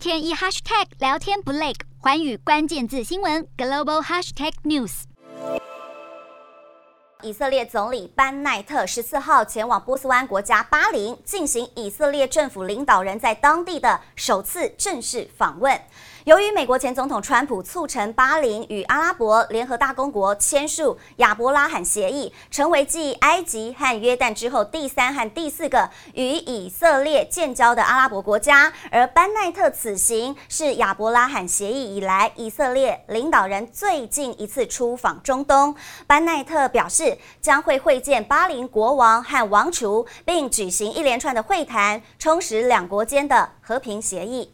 天一 hashtag 聊天不累，寰宇关键字新闻 global hashtag news。以色列总理班奈特十四号前往波斯湾国家巴林，进行以色列政府领导人在当地的首次正式访问。由于美国前总统川普促成巴林与阿拉伯联合大公国签署亚伯拉罕协议，成为继埃及和约旦之后第三和第四个与以色列建交的阿拉伯国家，而班奈特此行是亚伯拉罕协议以来以色列领导人最近一次出访中东。班奈特表示将会会见巴林国王和王储，并举行一连串的会谈，充实两国间的和平协议。